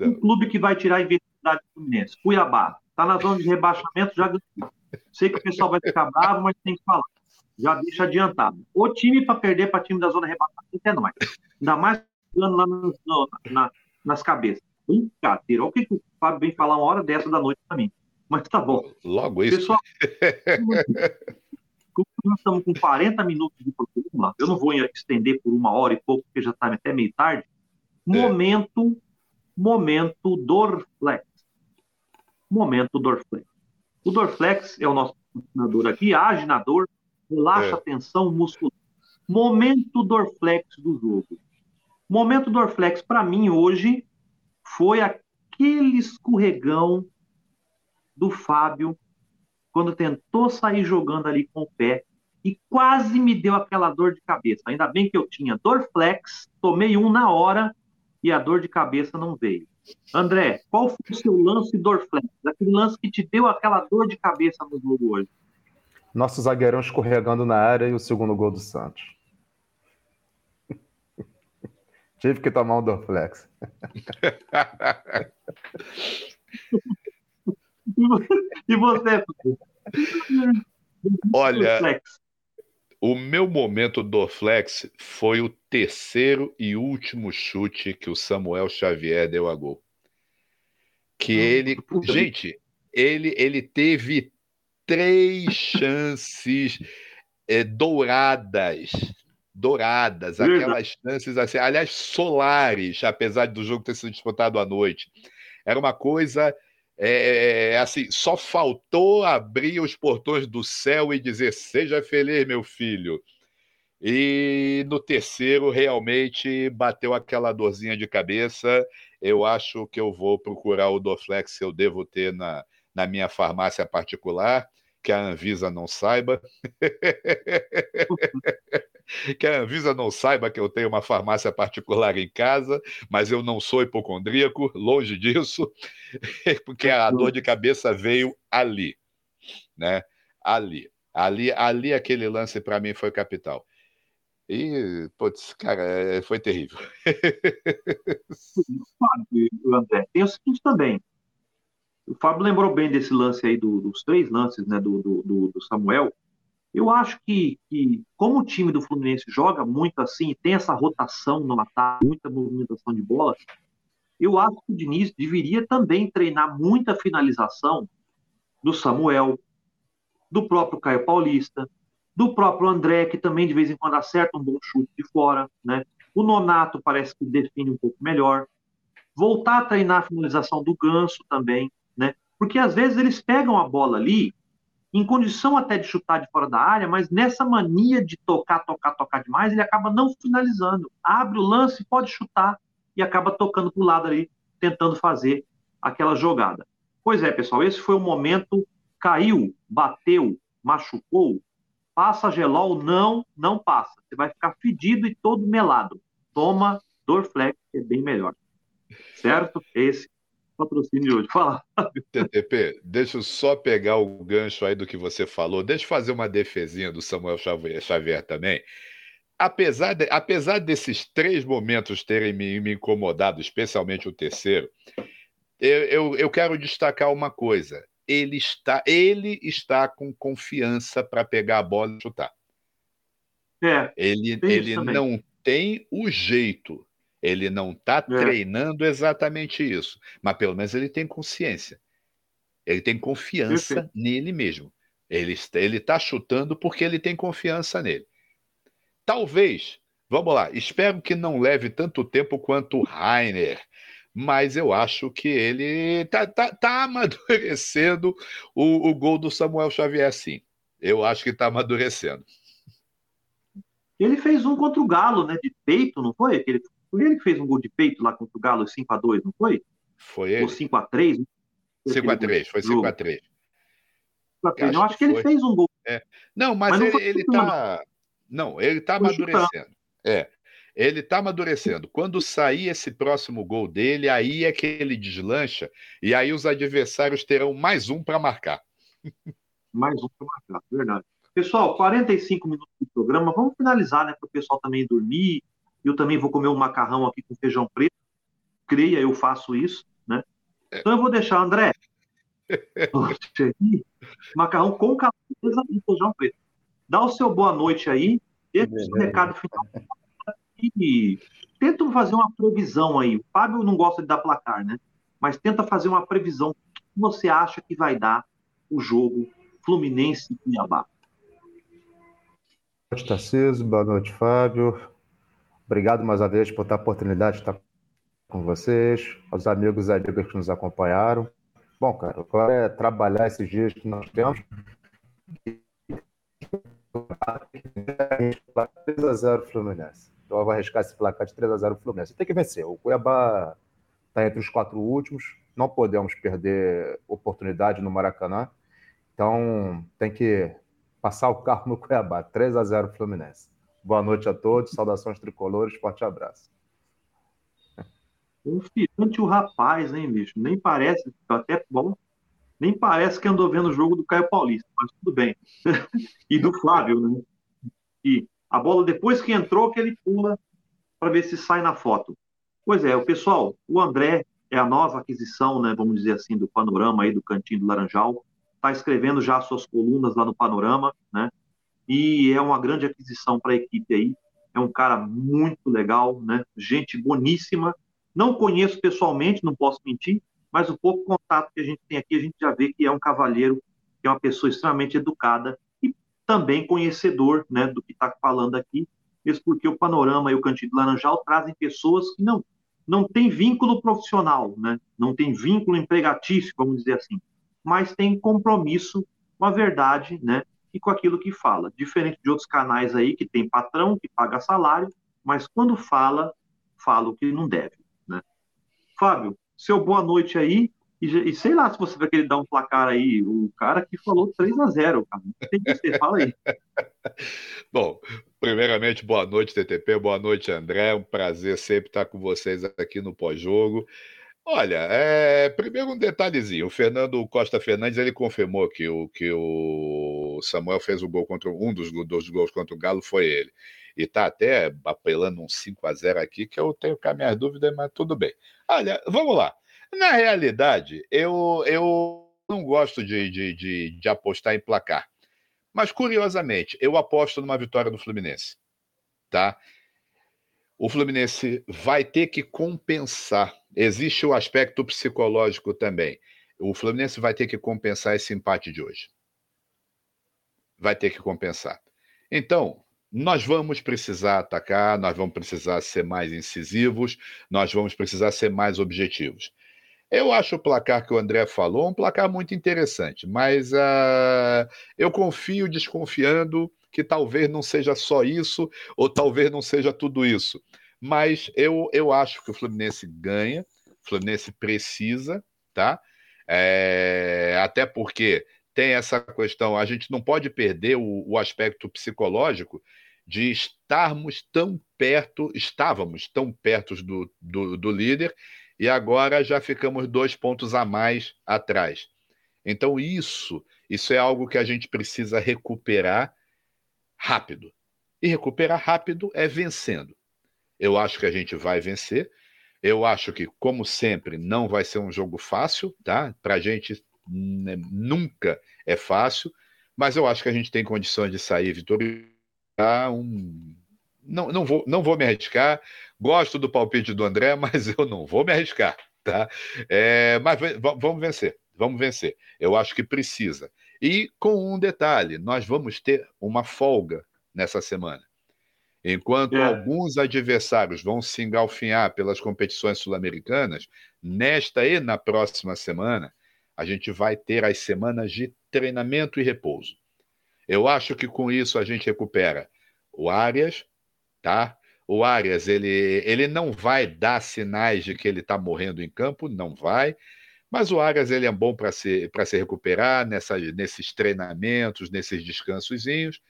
É um clube que vai tirar a identidade do Fluminense. Cuiabá, está na zona de rebaixamento, já ganhou. Sei que o pessoal vai ficar bravo, mas tem que falar. Já deixa adiantado. O time para perder para time da zona de rebaixamento é nós. Ainda mais jogando lá no, na, nas cabeças. brincadeira. Olha o que, que o Fábio vem falar uma hora dessa da noite para mim. Mas tá bom. Logo isso. Pessoal, nós estamos com 40 minutos de programa, eu não vou estender por uma hora e pouco, porque já está até meio tarde. É. Momento, momento Dorflex. Momento Dorflex. O Dorflex é o nosso patrocinador aqui, aginador, relaxa é. a tensão muscular. Momento Dorflex do jogo. Momento Dorflex, para mim, hoje, foi aquele escorregão do Fábio quando tentou sair jogando ali com o pé e quase me deu aquela dor de cabeça. Ainda bem que eu tinha Dorflex, tomei um na hora e a dor de cabeça não veio. André, qual foi o seu lance Dorflex? Aquele lance que te deu aquela dor de cabeça no jogo hoje? Nosso zagueirão escorregando na área e o segundo gol do Santos. Tive que tomar um Dorflex. e você? Olha, o meu momento Dorflex foi o terceiro e último chute que o Samuel Xavier deu a gol. Que hum, ele, gente, ele ele teve três chances é, douradas douradas, aquelas chances assim, aliás, solares, apesar do jogo ter sido disputado à noite. Era uma coisa é, é, assim, só faltou abrir os portões do céu e dizer: seja feliz, meu filho. E no terceiro, realmente bateu aquela dorzinha de cabeça. Eu acho que eu vou procurar o Doflex que eu devo ter na, na minha farmácia particular, que a Anvisa não saiba. que a Anvisa não saiba que eu tenho uma farmácia particular em casa, mas eu não sou hipocondríaco, longe disso, porque a dor de cabeça veio ali, né? Ali. Ali, ali aquele lance para mim foi capital. E, putz, cara, é, foi terrível. André, tem o seguinte também. O Fábio lembrou bem desse lance aí, do, dos três lances né, do, do, do Samuel. Eu acho que, que, como o time do Fluminense joga muito assim, tem essa rotação no ataque, muita movimentação de bola, eu acho que o Diniz deveria também treinar muita finalização do Samuel, do próprio Caio Paulista, do próprio André, que também de vez em quando acerta um bom chute de fora, né? O Nonato parece que define um pouco melhor. Voltar a treinar a finalização do Ganso também? Porque às vezes eles pegam a bola ali em condição até de chutar de fora da área, mas nessa mania de tocar, tocar, tocar demais, ele acaba não finalizando. Abre o lance, pode chutar e acaba tocando para o lado ali, tentando fazer aquela jogada. Pois é, pessoal, esse foi o momento. Caiu, bateu, machucou, passa gelol? Não, não passa. Você vai ficar fedido e todo melado. Toma Dorflex, que é bem melhor. Certo? Esse patrocínio de hoje. Fala. TTP, deixa eu só pegar o gancho aí do que você falou. Deixa eu fazer uma defesinha do Samuel Xavier, Xavier também. Apesar, de, apesar desses três momentos terem me, me incomodado, especialmente o terceiro, eu, eu, eu quero destacar uma coisa. Ele está, ele está com confiança para pegar a bola e chutar. É, ele ele não tem o jeito, ele não está é. treinando exatamente isso, mas pelo menos ele tem consciência. Ele tem confiança Perfeito. nele mesmo. Ele está chutando porque ele tem confiança nele. Talvez, vamos lá, espero que não leve tanto tempo quanto o Rainer, mas eu acho que ele está tá, tá amadurecendo o, o gol do Samuel Xavier, sim. Eu acho que está amadurecendo. Ele fez um contra o Galo, né? De peito, não foi? Aquele foi ele que fez um gol de peito lá contra o Galo, 5x2, não foi? Foi ele. Ou 5x3? 5x3, foi 5x3. Eu acho que, ele fez um gol. É. Não, mas, mas ele, ele tá. Não, ele tá amadurecendo. É. Ele tá amadurecendo. Quando sair esse próximo gol dele, aí é que ele deslancha e aí os adversários terão mais um para marcar. Mais um para marcar, verdade. Pessoal, 45 minutos de programa. Vamos finalizar, né? Para o pessoal também dormir, eu também vou comer um macarrão aqui com feijão preto. Creia, eu faço isso, né? É. Então eu vou deixar, André, macarrão com calabresa e feijão preto. Dá o seu boa noite aí, esse é o recado final. E tenta fazer uma previsão aí. O Fábio não gosta de dar placar, né? Mas tenta fazer uma previsão. O que você acha que vai dar o jogo Fluminense e Cuiabá? Boa noite, Tarcísio. Boa noite, Fábio. Obrigado mais uma vez por ter a oportunidade de estar com vocês, aos amigos e amigas que nos acompanharam. Bom, cara, agora é trabalhar esses dias que nós temos. 3 a 0 Fluminense. Então eu vou arriscar esse placar de 3 a 0 Fluminense. Tem que vencer. O Cuiabá está entre os quatro últimos. Não podemos perder oportunidade no Maracanã. Então tem que passar o carro no Cuiabá. 3 a 0 Fluminense. Boa noite a todos. Saudações tricolores. Forte abraço. Confiante o rapaz, hein, bicho? Nem parece, até bom, nem parece que andou vendo o jogo do Caio Paulista, mas tudo bem. e do Flávio, né? E a bola, depois que entrou, que ele pula para ver se sai na foto. Pois é, o pessoal, o André é a nova aquisição, né, vamos dizer assim, do Panorama aí, do Cantinho do Laranjal. Está escrevendo já suas colunas lá no Panorama, né? E é uma grande aquisição para a equipe aí. É um cara muito legal, né? Gente boníssima não conheço pessoalmente, não posso mentir, mas o pouco contato que a gente tem aqui, a gente já vê que é um cavalheiro, que é uma pessoa extremamente educada e também conhecedor né, do que está falando aqui, mesmo porque o Panorama e o Cantinho do Laranjal trazem pessoas que não, não têm vínculo profissional, né, não tem vínculo empregatício, vamos dizer assim, mas tem compromisso com a verdade né, e com aquilo que fala. Diferente de outros canais aí que tem patrão, que paga salário, mas quando fala, fala o que não deve. Fábio, seu boa noite aí. E, e, sei lá se você vai querer dar um placar aí. O cara que falou 3 a 0 cara. Tem que ser, fala aí. Bom, primeiramente, boa noite, TTP. Boa noite, André. Um prazer sempre estar com vocês aqui no pós-jogo. Olha, é, primeiro um detalhezinho. O Fernando Costa Fernandes ele confirmou que o, que o Samuel fez o gol contra um dos, dos gols contra o Galo foi ele e está até apelando um 5 a 0 aqui, que eu tenho as minhas dúvidas, mas tudo bem. Olha, vamos lá. Na realidade, eu, eu não gosto de, de, de, de apostar em placar. Mas, curiosamente, eu aposto numa vitória do Fluminense. Tá? O Fluminense vai ter que compensar. Existe o aspecto psicológico também. O Fluminense vai ter que compensar esse empate de hoje. Vai ter que compensar. Então, nós vamos precisar atacar, nós vamos precisar ser mais incisivos, nós vamos precisar ser mais objetivos. Eu acho o placar que o André falou um placar muito interessante, mas uh, eu confio desconfiando que talvez não seja só isso, ou talvez não seja tudo isso. Mas eu, eu acho que o Fluminense ganha, o Fluminense precisa, tá? É, até porque tem essa questão, a gente não pode perder o, o aspecto psicológico de estarmos tão perto, estávamos tão perto do, do, do líder e agora já ficamos dois pontos a mais atrás. Então, isso, isso é algo que a gente precisa recuperar rápido. E recuperar rápido é vencendo. Eu acho que a gente vai vencer. Eu acho que, como sempre, não vai ser um jogo fácil, tá? Para a gente né, nunca é fácil, mas eu acho que a gente tem condições de sair vitorioso um. Não, não, vou, não vou me arriscar. Gosto do palpite do André, mas eu não vou me arriscar, tá? É, mas vamos vencer, vamos vencer. Eu acho que precisa. E com um detalhe: nós vamos ter uma folga nessa semana. Enquanto é. alguns adversários vão se engalfinhar pelas competições sul-americanas, nesta e na próxima semana, a gente vai ter as semanas de treinamento e repouso. Eu acho que com isso a gente recupera o Arias, tá? O Arias, ele, ele não vai dar sinais de que ele está morrendo em campo, não vai. Mas o Arias, ele é bom para se, se recuperar nessa, nesses treinamentos, nesses descansozinhos.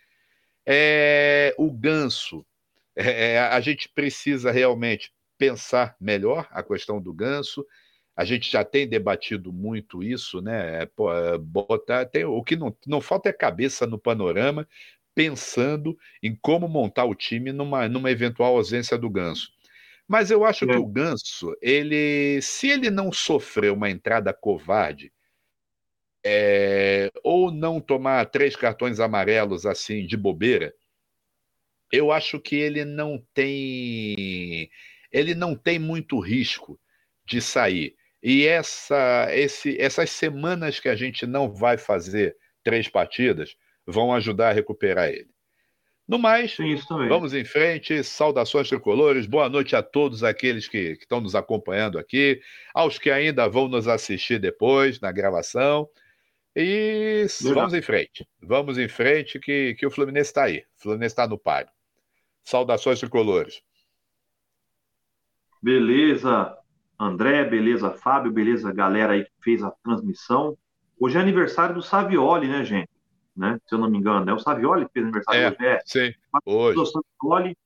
É, o Ganso, é, é a gente precisa realmente pensar melhor a questão do Ganso. A gente já tem debatido muito isso, né? Pô, é, botar, tem, o que não, não falta é cabeça no panorama, pensando em como montar o time numa, numa eventual ausência do Ganso. Mas eu acho é. que o Ganso, ele, se ele não sofrer uma entrada covarde, é, ou não tomar três cartões amarelos assim de bobeira, eu acho que ele não tem ele não tem muito risco de sair. E essa, esse, essas semanas que a gente não vai fazer três partidas vão ajudar a recuperar ele. No mais, vamos em frente. Saudações tricolores. Boa noite a todos aqueles que, que estão nos acompanhando aqui, aos que ainda vão nos assistir depois na gravação. E vamos em frente. Vamos em frente, que, que o Fluminense está aí. O Fluminense está no páreo. Saudações tricolores. Beleza, André, beleza, Fábio, beleza, galera aí que fez a transmissão. Hoje é aniversário do Savioli, né, gente? Né? Se eu não me engano, é o Savioli que fez aniversário é, hoje. É, sim, hoje. O Savioli,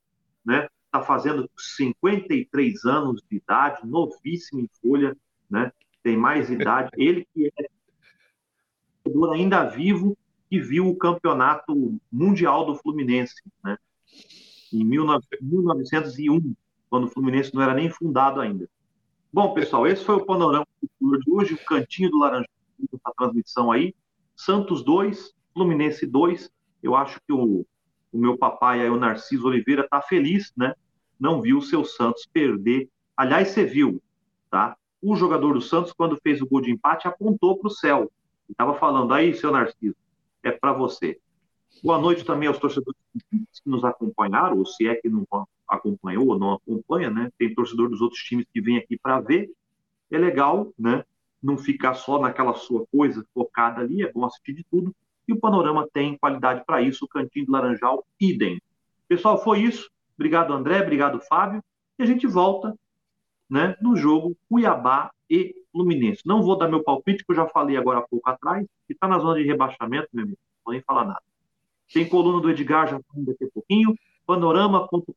né, tá fazendo 53 anos de idade, novíssimo em folha, né? Tem mais idade. Ele que é ainda vivo que viu o campeonato mundial do Fluminense, né? Em 1901, quando o Fluminense não era nem fundado ainda. Bom, pessoal, esse foi o panorama de hoje, o cantinho do Laranjal, essa transmissão aí. Santos 2, Fluminense 2. Eu acho que o, o meu papai aí, o Narciso Oliveira, tá feliz, né? Não viu o seu Santos perder. Aliás, você viu, tá? O jogador do Santos, quando fez o gol de empate, apontou para o céu. Estava falando, aí, seu Narciso, é para você. Boa noite também aos torcedores que nos acompanharam, ou se é que não acompanhou ou não acompanha, né? Tem torcedor dos outros times que vem aqui para ver. É legal, né? Não ficar só naquela sua coisa focada ali, é bom assistir de tudo. E o panorama tem qualidade para isso, o Cantinho do Laranjal, idem. Pessoal, foi isso. Obrigado, André, obrigado, Fábio. E a gente volta né, no jogo Cuiabá e Fluminense. Não vou dar meu palpite, que eu já falei agora há pouco atrás, que está na zona de rebaixamento, meu amigo. Não vou nem falar nada. Tem coluna do Edgar já daqui a pouquinho. Panorama.com.br.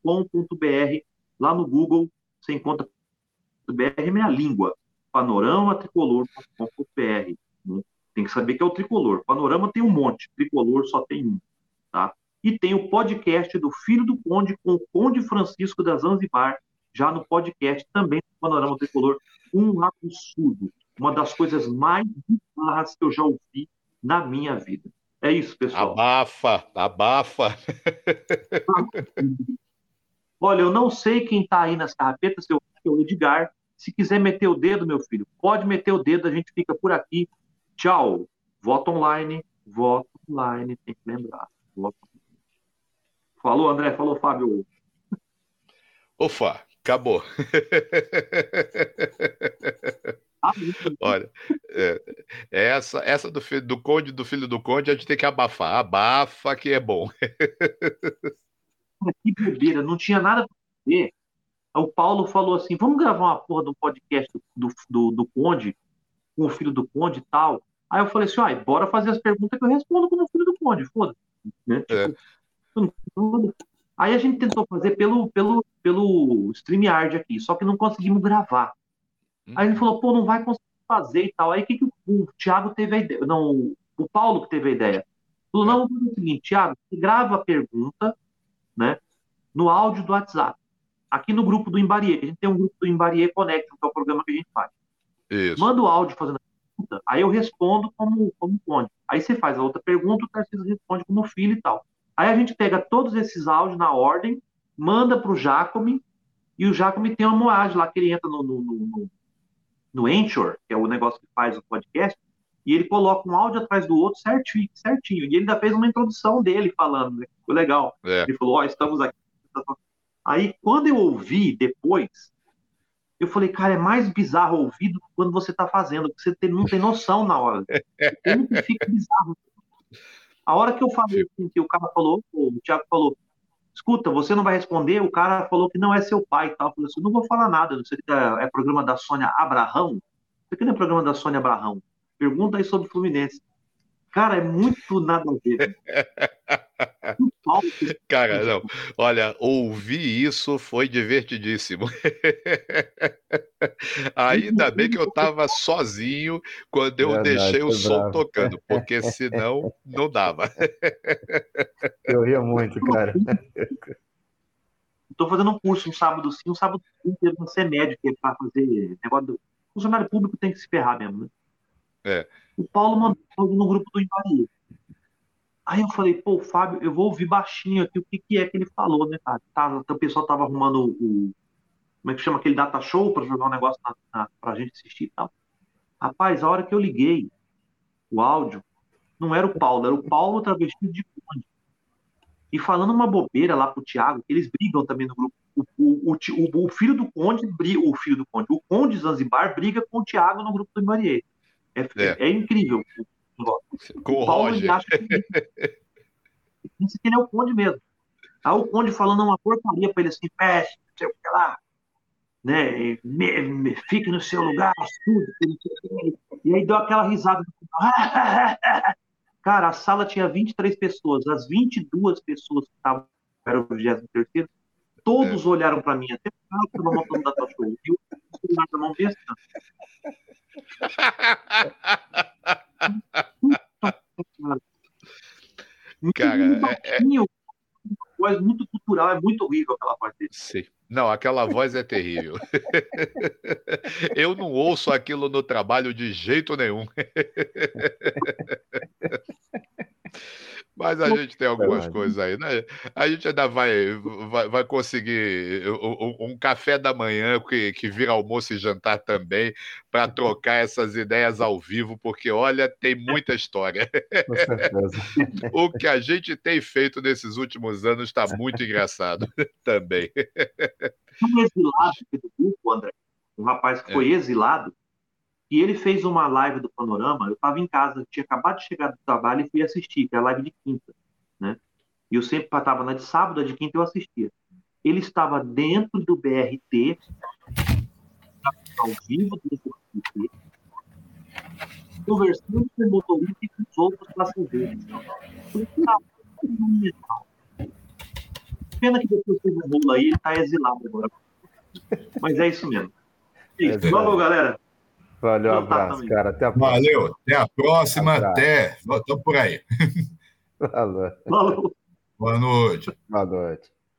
Lá no Google, você encontra BR minha língua. Panoramatricolor.com.br. Tem que saber que é o tricolor. Panorama tem um monte, tricolor só tem um. Tá? E tem o podcast do Filho do Conde com o Conde Francisco da Zanzibar, já no podcast também do Panorama Tricolor. Um absurdo. Uma das coisas mais bizarras que eu já ouvi na minha vida. É isso, pessoal. Abafa, abafa. Olha, eu não sei quem está aí nas carrapetas, eu acho que é Edgar. Se quiser meter o dedo, meu filho, pode meter o dedo, a gente fica por aqui. Tchau. Voto online, voto online, tem que lembrar. Voto... Falou, André, falou, Fábio. Ufa, acabou. Olha, é, é, essa, essa do, filho, do conde do filho do conde a gente tem que abafar. Abafa que é bom. que bobeira, não tinha nada para fazer. O Paulo falou assim: vamos gravar uma porra do podcast do, do, do Conde, com o filho do Conde e tal. Aí eu falei assim: ah, bora fazer as perguntas que eu respondo como filho do Conde, foda-se. Né? É. Tipo, Aí a gente tentou fazer pelo, pelo, pelo StreamYard aqui, só que não conseguimos gravar. Hum. Aí ele falou, pô, não vai conseguir fazer e tal. Aí o que, que o, Thiago teve a ideia? Não, o Paulo que teve a ideia. Falou, não, vamos fazer o seguinte, Thiago, você grava a pergunta, né, no áudio do WhatsApp. Aqui no grupo do Embarie, a gente tem um grupo do Embarie Connection, que é o programa que a gente faz. Isso. Manda o áudio fazendo a pergunta, aí eu respondo como, como conde. Aí você faz a outra pergunta, o Tarcísio responde como filho e tal. Aí a gente pega todos esses áudios na ordem, manda para o Jacome, e o Jacome tem uma moagem lá que ele entra no, no, no, no Anchor, que é o negócio que faz o podcast, e ele coloca um áudio atrás do outro certinho, certinho. E ele ainda fez uma introdução dele falando, né? ficou legal. É. Ele falou, ó, oh, estamos aqui. Aí, quando eu ouvi depois, eu falei, cara, é mais bizarro ouvir do que quando você está fazendo, porque você não tem noção na hora. Como que fica bizarro. A hora que eu falei assim, que o cara falou, o Thiago falou, escuta, você não vai responder, o cara falou que não é seu pai e tal. Eu falei assim, não vou falar nada, não sei se é, programa da Sônia Abraão. Isso aqui não é programa da Sônia Abraão. Pergunta aí sobre o Fluminense. Cara, é muito nada a ver. Cara, não. Olha, ouvir isso foi divertidíssimo. Ainda bem que eu estava sozinho quando eu Verdade, deixei o som bravo. tocando, porque senão não dava. Eu ria muito, cara. Estou fazendo um curso um sábado sim, um sábado sim, para ser médico, é para fazer negócio do. Funcionário público tem que se ferrar mesmo, né? É. O Paulo mandou no grupo do Ivaria. Aí eu falei, pô, Fábio, eu vou ouvir baixinho aqui o que, que é que ele falou, né, cara? Tá, o pessoal tava arrumando o. Como é que chama aquele data show para jogar um negócio na, na, pra gente assistir e tal. Rapaz, a hora que eu liguei o áudio, não era o Paulo, era o Paulo travestido de conde. E falando uma bobeira lá pro Thiago, que eles brigam também no grupo. O, o, o, o filho do conde, o filho do conde, o conde Zanzibar briga com o Thiago no grupo do Marie. É, é. é incrível. Com o Paulo Roger. acha que é o Conde mesmo. Aí o Conde falando uma porcaria para ele assim, peste, não sei o que lá, né? Me, me, fique no seu lugar, estude. E aí deu aquela risada. Cara, a sala tinha 23 pessoas. As 22 pessoas que estavam, era o 23 todos é. olharam para mim, até o cara que estava montando da show. Viu? O celular na mão muito Cara, é, é... voz muito cultural, é muito horrível aquela parte dele. Sim. Não, aquela voz é terrível. Eu não ouço aquilo no trabalho de jeito nenhum. Mas a gente tem algumas coisas aí, né? A gente ainda vai, vai, vai conseguir um, um, café da manhã que, que vira almoço e jantar também, para trocar essas ideias ao vivo, porque olha, tem muita história. o que a gente tem feito nesses últimos anos está muito engraçado também. Um exilado do grupo, André, um rapaz que foi é. exilado, e ele fez uma live do Panorama. Eu estava em casa, tinha acabado de chegar do trabalho e fui assistir, que é a live de quinta, né? E eu sempre estava na de sábado, a de quinta eu assistia. Ele estava dentro do BRT, ao vivo do BRT, conversando com o motorista e com os outros passageiros. Pena que depois ele rolo aí, ele está exilado agora. Mas é isso mesmo. É isso. Vamos, galera. Valeu, um abraço, cara. Até a próxima. Valeu, até a próxima. Abraço. Até. Estamos por aí. Valeu. Boa noite. Boa noite.